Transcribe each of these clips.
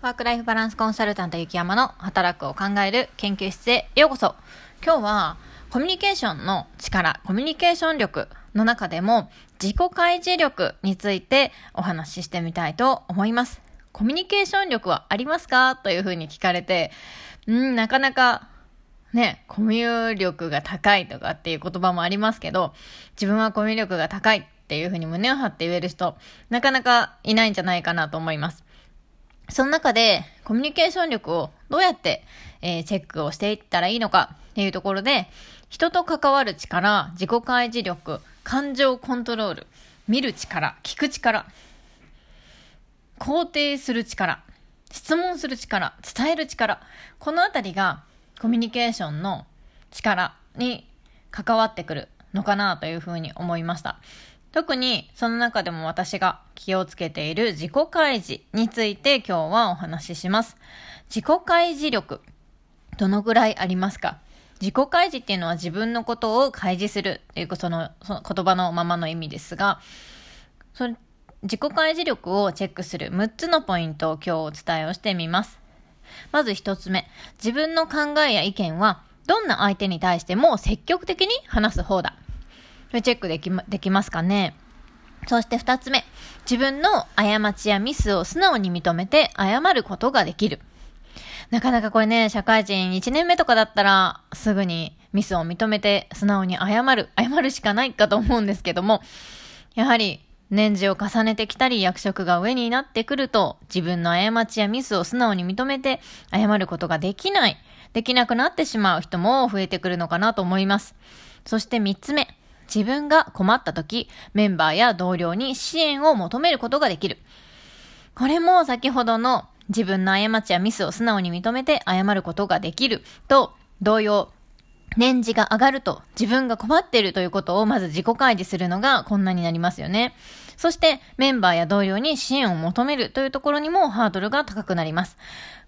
ワークライフバランスコンサルタント雪山の働くを考える研究室へようこそ。今日はコミュニケーションの力、コミュニケーション力の中でも自己開示力についてお話ししてみたいと思います。コミュニケーション力はありますか？というふうに聞かれて、うん、なかなかね、コミュ力が高いとかっていう言葉もありますけど、自分はコミュ力が高いっていうふうに胸を張って言える人、なかなかいないんじゃないかなと思います。その中で、コミュニケーション力をどうやって、えー、チェックをしていったらいいのかっていうところで、人と関わる力、自己開示力、感情コントロール、見る力、聞く力、肯定する力、質問する力、伝える力、このあたりがコミュニケーションの力に関わってくるのかなというふうに思いました。特にその中でも私が気をつけている自己開示について今日はお話しします。自己開示力、どのぐらいありますか？自己開示っていうのは自分のことを開示するっていうそのその言葉のままの意味ですが、それ自己開示力をチェックする6つのポイントを今日お伝えをしてみます。まず1つ目、自分の考えや意見はどんな相手に対しても積極的に話す方だ。チェックでき、できますかねそして二つ目。自分の過ちやミスを素直に認めて謝ることができる。なかなかこれね、社会人1年目とかだったら、すぐにミスを認めて素直に謝る、謝るしかないかと思うんですけども、やはり年次を重ねてきたり役職が上になってくると、自分の過ちやミスを素直に認めて謝ることができない、できなくなってしまう人も増えてくるのかなと思います。そして三つ目。自分が困った時、メンバーや同僚に支援を求めることができる。これも先ほどの自分の過ちやミスを素直に認めて謝ることができると同様、年次が上がると自分が困っているということをまず自己開示するのが困難になりますよね。そしてメンバーや同僚に支援を求めるというところにもハードルが高くなります。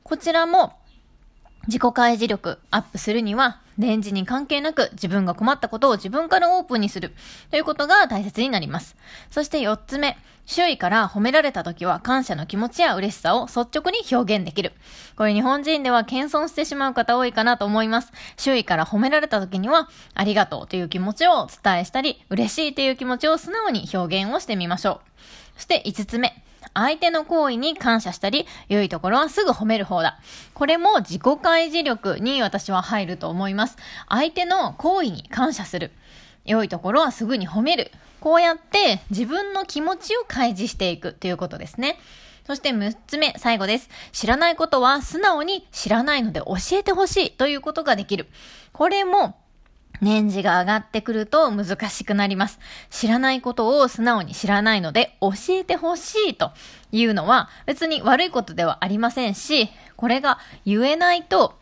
こちらも自己開示力アップするには、レンジに関係なく自分が困ったことを自分からオープンにするということが大切になります。そして4つ目、周囲から褒められた時は感謝の気持ちや嬉しさを率直に表現できる。これ日本人では謙遜してしまう方多いかなと思います。周囲から褒められた時には、ありがとうという気持ちをお伝えしたり、嬉しいという気持ちを素直に表現をしてみましょう。そして5つ目、相手の行為に感謝したり、良いところはすぐ褒める方だ。これも自己開示力に私は入ると思います。相手の行為に感謝する。良いところはすぐに褒める。こうやって自分の気持ちを開示していくということですね。そして6つ目、最後です。知らないことは素直に知らないので教えてほしいということができる。これも年次が上がってくると難しくなります。知らないことを素直に知らないので教えてほしいというのは別に悪いことではありませんし、これが言えないと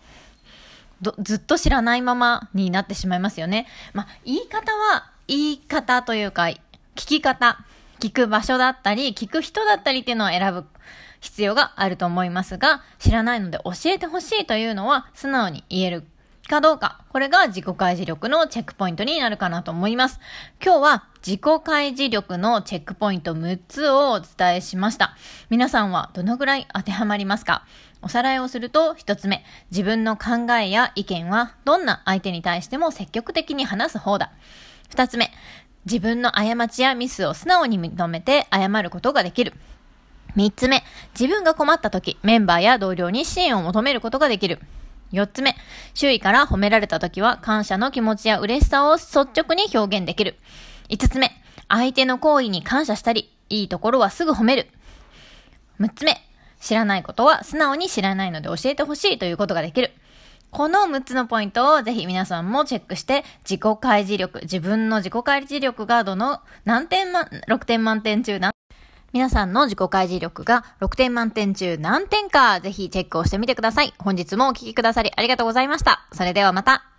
ずっと知らないままになってしまいますよね。まあ、言い方は言い方というか聞き方、聞く場所だったり、聞く人だったりっていうのを選ぶ必要があると思いますが、知らないので教えてほしいというのは素直に言えるかどうか。これが自己開示力のチェックポイントになるかなと思います。今日は自己開示力のチェックポイント6つをお伝えしました。皆さんはどのぐらい当てはまりますか？おさらいをすると、1つ目、自分の考えや意見はどんな相手に対しても積極的に話す方だ。2つ目、自分の過ちやミスを素直に認めて謝ることができる。3つ目、自分が困った時、メンバーや同僚に支援を求めることができる。4つ目、周囲から褒められた時は感謝の気持ちや嬉しさを率直に表現できる。5つ目、相手の行為に感謝したり、いいところはすぐ褒める。6つ目、知らないことは素直に知らないので教えてほしいということができる。この6つのポイントをぜひ皆さんもチェックして、自己開示力、自分の自己開示力がどの、何点満、6点満点中何皆さんの自己開示力が6点満点中何点か、ぜひチェックをしてみてください。本日もお聴きくださりありがとうございました。それではまた。